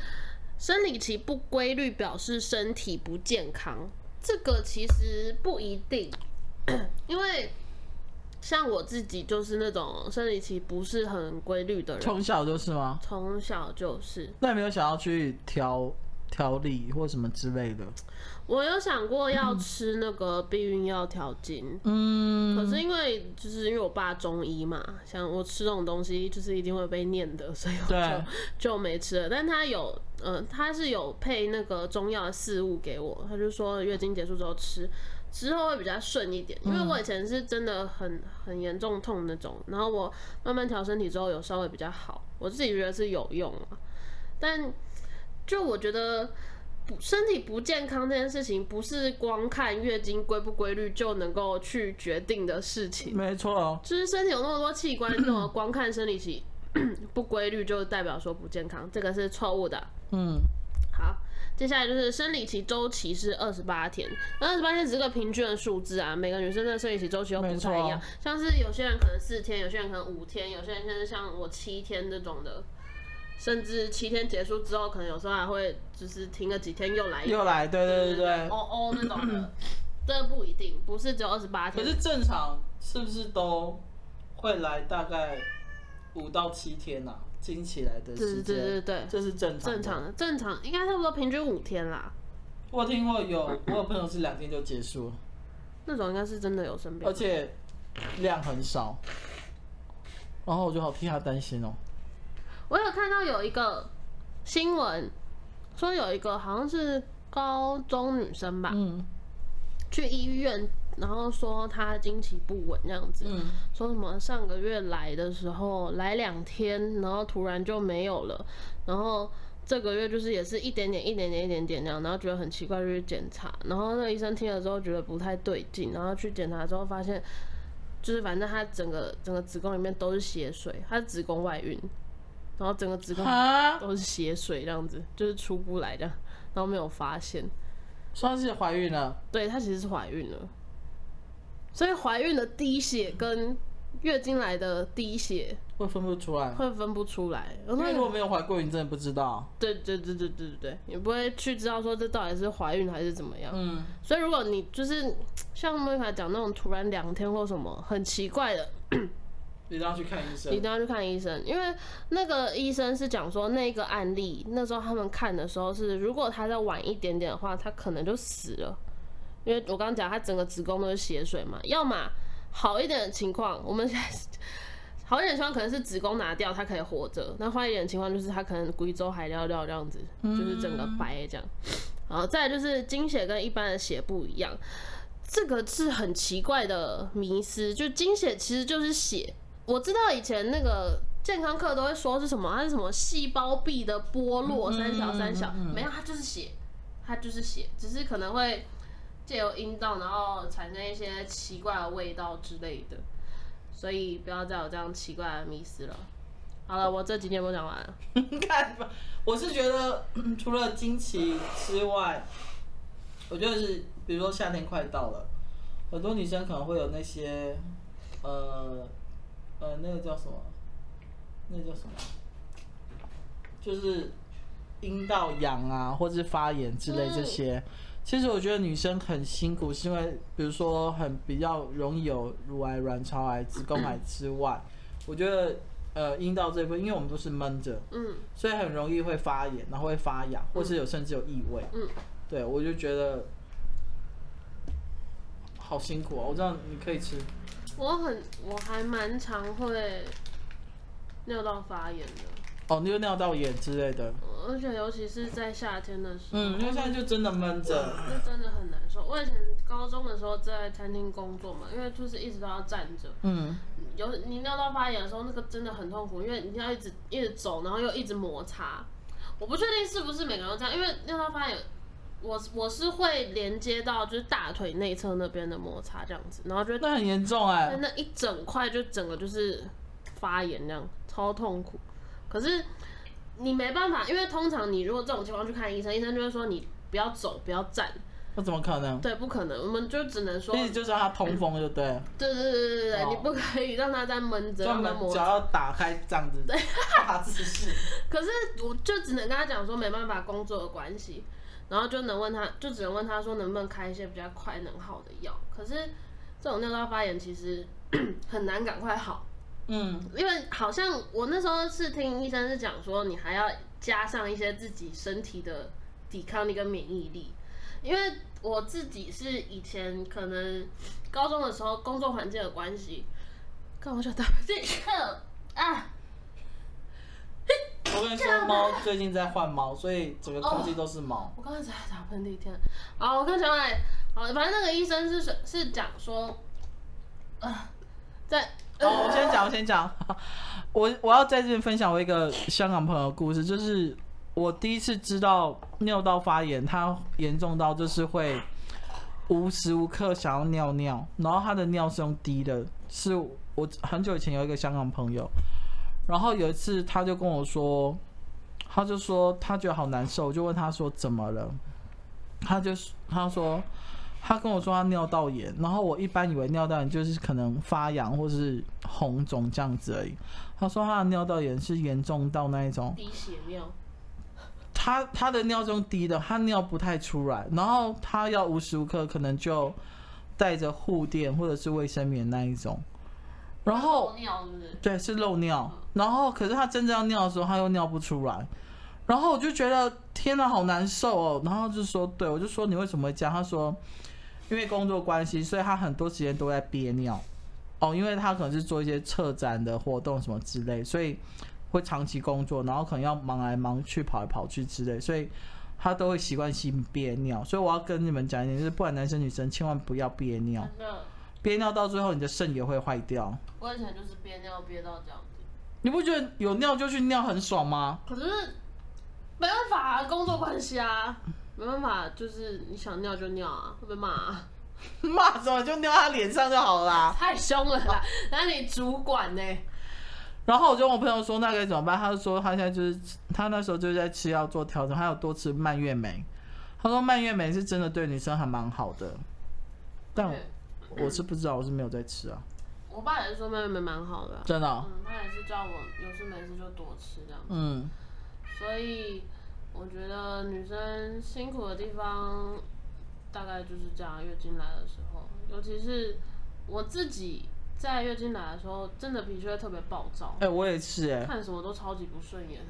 生理期不规律，表示身体不健康。这个其实不一定，[COUGHS] 因为像我自己就是那种生理期不是很规律的人。从小就是吗？从小就是。那有没有想要去调调理或什么之类的？我有想过要吃那个避孕药调经，嗯，可是因为就是因为我爸中医嘛，像我吃这种东西就是一定会被念的，所以我就就没吃了。但他有，嗯、呃，他是有配那个中药的四物给我，他就说月经结束之后吃，之后会比较顺一点。因为我以前是真的很很严重痛那种，然后我慢慢调身体之后有稍微比较好，我自己觉得是有用啊。但就我觉得不。身体不健康这件事情，不是光看月经规不规律就能够去决定的事情。没错，就是身体有那么多器官，那么 [CLEARS THROAT] 光看生理期不规律就代表说不健康，这个是错误的。嗯，好，接下来就是生理期周期是二十八天，二十八天只是个平均的数字啊，每个女生的生理期周期又不太一样，像是有些人可能四天，有些人可能五天，有些人像像我七天这种的。甚至七天结束之后，可能有时候还会就是停个几天又来，又来，对对对对，哦哦那种的，[CLEARS THROAT] 这不一定，不是只有二十八天。可是正常是不是都会来大概五到七天啊？经起来的时间，对对对对，这是正常正常的，正常应该差不多平均五天啦。我听过有我有朋友是两天就结束了，那种应该是真的有生病，而且量很少，然后我就好替他担心哦。我有看到有一个新闻，说有一个好像是高中女生吧，嗯，去医院，然后说她经期不稳这样子，嗯，说什么上个月来的时候来两天，然后突然就没有了，然后这个月就是也是一点点、一点点、一点点这样，然后觉得很奇怪就去检查，然后那个医生听了之后觉得不太对劲，然后去检查之后发现，就是反正她整个整个子宫里面都是血水，她是子宫外孕。然后整个子宫都是血水，这样子就是出不来的，然后没有发现，说她是怀孕了，对，她其实是怀孕了，所以怀孕的滴血跟月经来的滴血会分不出来，会分不出来，因为如果没有怀过孕，真的不知道。对对对对对对对，你不会去知道说这到底是怀孕还是怎么样。嗯，所以如果你就是像莫妮卡讲那种突然两天或什么很奇怪的。一定要去看医生，一定要去看医生，因为那个医生是讲说那个案例，那时候他们看的时候是，如果他再晚一点点的话，他可能就死了，因为我刚刚讲他整个子宫都是血水嘛，要么好一点的情况，我们现在好一点的情况可能是子宫拿掉，他可以活着，那坏一点的情况就是他可能骨周还尿尿这样子，就是整个白这样，然后再来就是经血跟一般的血不一样，这个是很奇怪的迷思，就经血其实就是血。我知道以前那个健康课都会说是什么，它是什么细胞壁的剥落，三小三小，没有，它就是血，它就是血，只是可能会借由阴道，然后产生一些奇怪的味道之类的，所以不要再有这样奇怪的迷思了。好了，我这几天都讲完了。[LAUGHS] 看吧，我是觉得 [CLEARS THROAT] 除了惊奇之外，我觉得是，比如说夏天快到了，很多女生可能会有那些，呃。呃，那个叫什么？那个叫什么？就是阴道痒啊，或者是发炎之类这些。其实我觉得女生很辛苦，是因为比如说很比较容易有乳癌、卵巢癌、子宫癌之外，我觉得呃阴道这部分，因为我们都是闷着，嗯，所以很容易会发炎，然后会发痒，或是有甚至有异味，嗯，对我就觉得好辛苦哦。我知道你可以吃，我很我还蛮常会尿道发炎的。哦，你有尿道炎之类的，而且尤其是在夏天的时候，嗯，因为现在就真的闷着，就真的很难受。我以前高中的时候在餐厅工作嘛，因为就是一直都要站着，嗯，有你尿道发炎的时候，那个真的很痛苦，因为你要一直一直走，然后又一直摩擦。我不确定是不是每个人都这样，因为尿道发炎，我我是会连接到就是大腿内侧那边的摩擦这样子，然后就那很严重哎、欸，那一整块就整个就是发炎这样，超痛苦。可是你没办法，因为通常你如果这种情况去看医生，医生就会说你不要走，不要站。那怎么可能？对，不可能，我们就只能说，意思就是让他通风就对了。对对对对对对，哦、你不可以让它再闷着，让他磨。只要打开这样子，对，打姿势。[LAUGHS] 可是我就只能跟他讲说没办法工作的关系，然后就能问他，就只能问他说能不能开一些比较快能好的药。可是这种尿道发炎其实 [CLEARS THROAT] 很难赶快好。嗯，因为好像我那时候是听医生是讲说，你还要加上一些自己身体的抵抗力跟免疫力。因为我自己是以前可能高中的时候工作环境的关系，看我就打喷嚏 [LAUGHS] 啊！我跟你说，猫最近在换猫，所以整个空气都是猫。哦，我刚才在打喷嚏，天！好，我看小来，好，反正那个医生是是讲说，啊，在。哦，我先讲，我先讲。我我要在这边分享我一个香港朋友的故事，就是我第一次知道尿道发炎，它严重到就是会无时无刻想要尿尿，然后他的尿是用滴的。是我很久以前有一个香港朋友，然后有一次他就跟我说，他就说他觉得好难受，我就问他说怎么了，他就他说。他跟我说他尿道炎，然后我一般以为尿道炎就是可能发痒或是红肿这样子而已。他说他的尿道炎是严重到那一种滴血尿，他他的尿中低的，他尿不太出来，然后他要无时无刻可能就带着护垫或者是卫生棉那一种，然后尿是不是？对，是漏尿。然后可是他真正要尿的时候，他又尿不出来，然后我就觉得天哪，好难受哦。然后就说，对，我就说你为什么会这样？他说。因为工作关系，所以他很多时间都在憋尿哦。因为他可能是做一些策展的活动什么之类，所以会长期工作，然后可能要忙来忙去、跑来跑去之类，所以他都会习惯性憋尿。所以我要跟你们讲一点，就是不管男生女生，千万不要憋尿。憋尿到最后，你的肾也会坏掉。我以前就是憋尿憋到这样子。你不觉得有尿就去尿很爽吗？可是没办法啊，工作关系啊。没办法，就是你想尿就尿啊，会被骂啊？[LAUGHS] 骂什么？就尿他脸上就好了啦。太凶了啦！那你主管呢？然后我就跟我朋友说，那该怎么办？他就说他现在就是他那时候就是在吃药做调整，还有多吃蔓越莓。他说蔓越莓是真的对女生还蛮好的，但我，是不知道，我是没有在吃啊。我爸也是说妹妹蛮好的，真的、哦。嗯，他也是叫我有事没事就多吃这样。嗯，所以。我觉得女生辛苦的地方大概就是这样，月经来的时候，尤其是我自己在月经来的时候，真的脾气会特别暴躁。哎、欸，我也是哎、欸，看什么都超级不顺眼。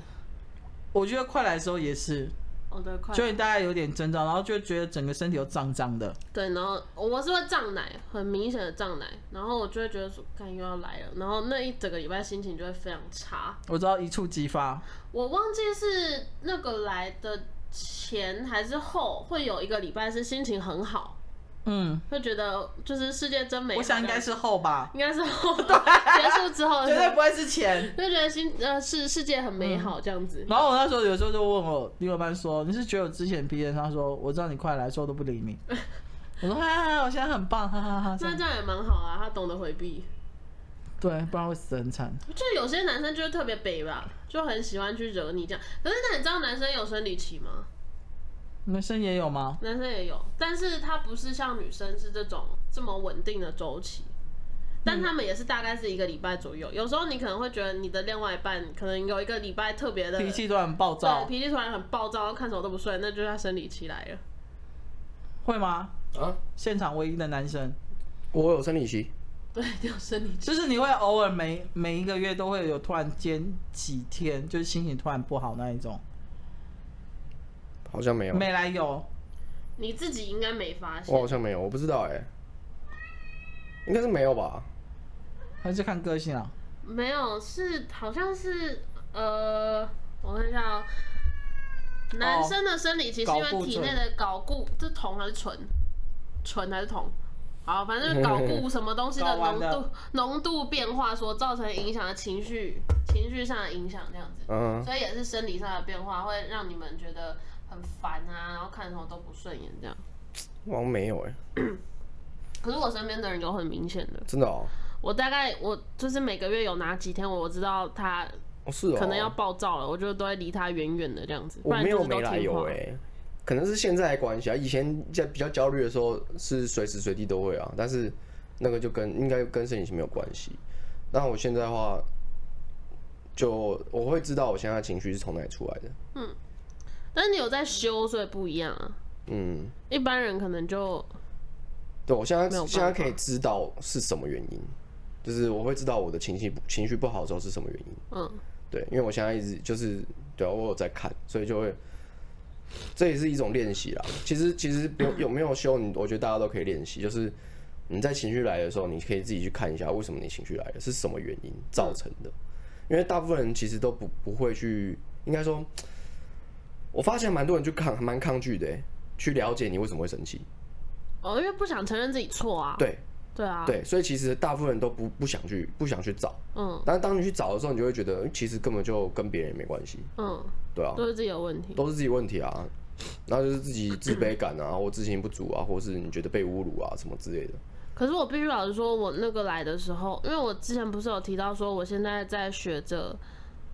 我觉得快来的时候也是，快来就你大概有点征兆，然后就觉得整个身体都胀胀的。对，然后我是会胀奶，很明显的胀奶，然后我就会觉得说，看又要来了，然后那一整个礼拜心情就会非常差。我知道一触即发。我忘记是那个来的前还是后，会有一个礼拜是心情很好，嗯，会觉得就是世界真美。我想应该是后吧，应该是后，[LAUGHS] 对，结束之后绝对不会是前，[LAUGHS] 就觉得新呃是世界很美好这样子。嗯。然后我那时候有时候就问我另外一半说：“你是觉得我之前脾气？”他说：“我知道你快来，说我都不理你。[LAUGHS] ”我说：“哈哈哈，我现在很棒，哈哈哈。”那这样也蛮好啊，他懂得回避。对，不然会死很惨。就有些男生就是特别北吧，就很喜欢去惹你这样。可是那你知道男生有生理期吗？男生也有吗？男生也有，但是他不是像女生是这种这么稳定的周期，但他们也是大概是一个礼拜左右。有时候你可能会觉得你的另外一半可能有一个礼拜特别的脾气突然很暴躁，脾气突然很暴躁，然后看什么都不顺，那就是他生理期来了。会吗？啊？现场唯一的男生，我有生理期。对，有生理期。就是你会偶尔每每一个月都会有突然间几天，就是心情突然不好那一种。好像没有。没来由。你自己应该没发现。我好像没有，我不知道哎、欸。应该是没有吧？还是看个性啊？没有，是好像是呃，我看一下哦、喔。男生的生理期是因为体内的睾固，这是酮还是醇？醇还是酮？好，反正睾固什么东西的 [LAUGHS] 浓度浓度变化所造成影响的情绪，情绪上的影响这样子。嗯。所以也是生理上的变化，会让你们觉得很烦啊，然后看什么都不顺眼这样。我没有哎、欸。[CLEARS THROAT] 可是我身边的人有很明显的。真的哦。我大概我就是每个月有哪几天我知道他可能要暴躁了，我就都会离他远远的这样子。我没有没来由哎。可能是现在的关系啊，以前在比较焦虑的时候是随时随地都会啊，但是那个就跟应该跟生理期没有关系。那我现在的话，就我会知道我现在的情绪是从哪里出来的。嗯，但是你有在修，所以不一样啊。嗯，一般人可能就对我现在现在可以知道是什么原因，就是我会知道我的情绪情绪不好的时候是什么原因。嗯，对，因为我现在一直就是对啊，我有在看，所以就会。这也是一种练习啦。其实，其实有 [COUGHS] 有没有修，你我觉得大家都可以练习。就是你在情绪来的时候，你可以自己去看一下，为什么你情绪来了，是什么原因造成的。因为大部分人其实都不不会去，应该说，我发现蛮多人就抗蛮抗拒的，去了解你为什么会生气。哦，因为不想承认自己错啊。对。对啊。对，所以其实大部分人都不不想去不想去找。嗯。但是当你去找的时候，你就会觉得，其实根本就跟别人也没关系。嗯。对啊，都是自己的问题，都是自己问题啊，然后就是自己 [COUGHS] 自卑感啊，或自信不足啊，或是你觉得被侮辱啊什么之类的。可是我必须老实说，我那个来的时候，因为我之前不是有提到说，我现在在学着，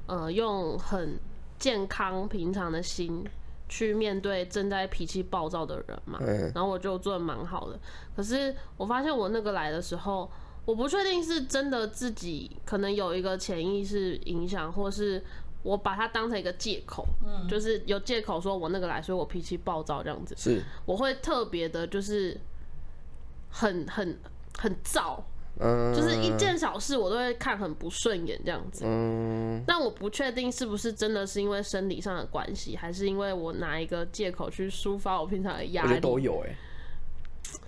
呃，用很健康平常的心去面对正在脾气暴躁的人嘛，然后我就做的蛮好的。可是我发现我那个来的时候，我不确定是真的自己可能有一个潜意识影响，或是。我把它当成一个借口，嗯，就是有借口说我那个来，所以我脾气暴躁这样子。是，我会特别的，就是很很很躁，嗯，就是一件小事我都会看很不顺眼这样子。嗯，但我不确定是不是真的是因为生理上的关系，还是因为我拿一个借口去抒发我平常的压力。我觉得都有哎、欸，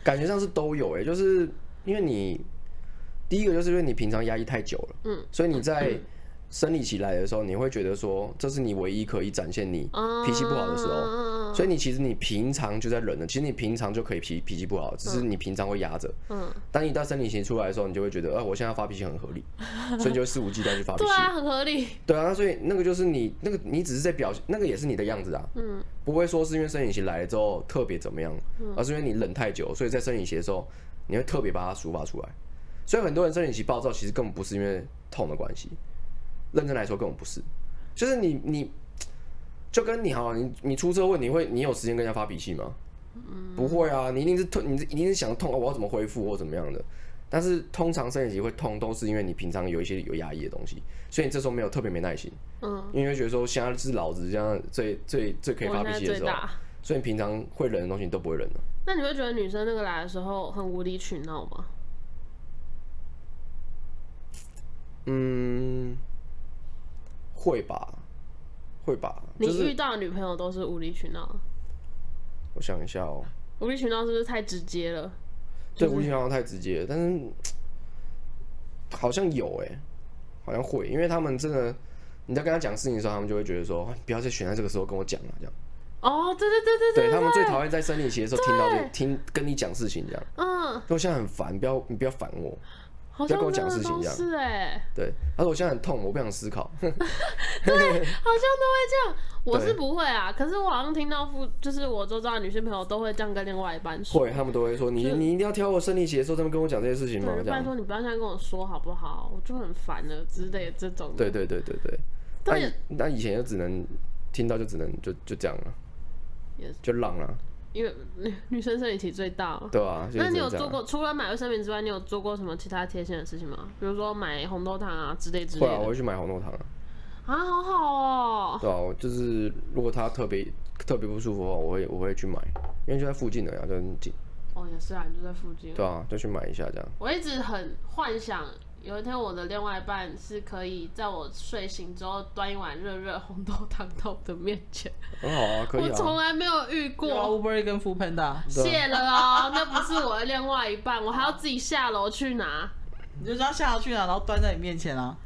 感觉上是都有哎、欸，就是因为你第一个就是因为你平常压抑太久了，嗯，所以你在。嗯生理期来的时候，你会觉得说，这是你唯一可以展现你脾气不好的时候，所以你其实你平常就在忍了。其实你平常就可以脾脾气不好，只是你平常会压着。嗯。当你到生理期出来的时候，你就会觉得，啊，我现在发脾气很合理，[LAUGHS] 所以你就会肆无忌惮去发脾气。对啊，很合理。对啊，那所以那个就是你那个你只是在表现，那个也是你的样子啊。嗯。不会说是因为生理期来了之后特别怎么样，而是因为你忍太久，所以在生理期的时候你会特别把它抒发出来。所以很多人生理期暴躁，其实根本不是因为痛的关系。认真来说，根本不是，就是你你，就跟你好，你你出车祸，你会你有时间跟人家发脾气吗？嗯，不会啊，你一定是痛，你一定是想痛啊，我要怎么恢复或怎么样的。但是通常生理期会痛，都是因为你平常有一些有压抑的东西，所以你这时候没有特别没耐心。嗯，因为觉得说现在是老子这样最最最可以发脾气的时候，所以你平常会忍的东西你都不会忍了。那你会觉得女生那个来的时候很无理取闹吗？嗯。会吧，会吧。你遇到的女朋友都是无理取闹？我想一下哦。无理取闹是不是太直接了？对，无理取闹太直接了，但是好像有哎，好像会，因为他们真的，你在跟他讲事情的时候，他们就会觉得说，不要再选在这个时候跟我讲了，这样。哦，对对对对对。对他们最讨厌在生理期的时候听到这听跟你讲事情这样。嗯。我现在很烦，不要你不要烦我。好像跟我讲事情一样，是哎，对，他说我现在很痛，我不想思考。[LAUGHS] 对，好像都会这样。我是不会啊，可是我好像听到父，就是我周遭的女性朋友都会这样跟另外一半说。会，他们都会说你你一定要挑我生理期的时候，他们跟我讲这些事情吗？不然说你不要现在跟我说好不好？我就很烦了之类的这种。对对对对对。但那以前就只能听到就只能就就这样了，就浪了。因为女 [LAUGHS] 女生生理期最大，对啊。那你有做过除了买卫生棉之外，你有做过什么其他贴心的事情吗？比如说买红豆汤啊之类之类的。会啊，我会去买红豆汤啊。啊，好好哦。对啊，就是如果他特别特别不舒服的话，我会我会去买，因为就在附近的呀，就很近。哦，也是啊，你就在附近。对啊，就去买一下这样。我一直很幻想有一天我的另外一半是可以在我睡醒之后端一碗热热红豆汤到我的面前。很好啊，可以啊。我从来没有遇过。Uber Eats 跟 Foodpanda。谢了哦，那不是我的另外一半，我还要自己下楼去拿。你就这样下楼去拿，然后端在你面前啊。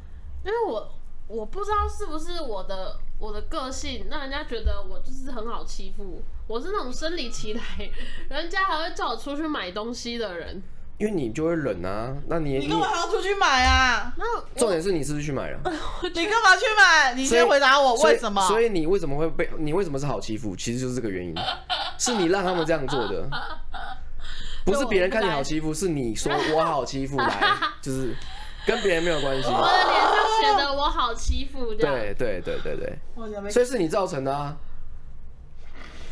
因为我我不知道是不是我的我的个性让人家觉得我就是很好欺负。我是那种生理期来，人家还会叫我出去买东西的人。因为你就会冷啊，那你你干嘛还要出去买啊？那重点是你是不是去买了？[LAUGHS] 你干嘛去买？你先回答我为什么？所以，所以你为什么会被？你为什么是好欺负？其实就是这个原因，[LAUGHS] 是你让他们这样做的，不是别人看你好欺负，是你说我好欺负来，[LAUGHS] 就是跟别人没有关系。我的脸上写的我好欺负，对对对对对，所以是你造成的啊。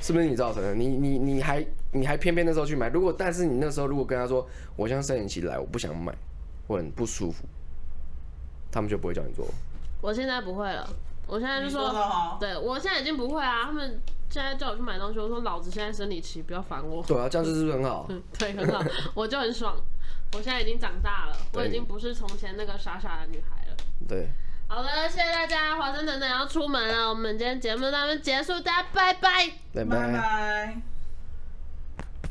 是不是你造成的？你你你还你还偏偏那时候去买？如果但是你那时候如果跟他说，我现在生理期来，我不想买，我很不舒服，他们就不会叫你做。我现在不会了，我现在就说，说对我现在已经不会啊。他们现在叫我去买东西，我说老子现在生理期，不要烦我。对啊，这样子是不是很好？[LAUGHS] 对，很好，我就很爽。我现在已经长大了，我已经不是从前那个傻傻的女孩了。对。好的，谢谢大家。华生等等要出门了，我们今天节目到这边结束，大家拜拜，拜拜。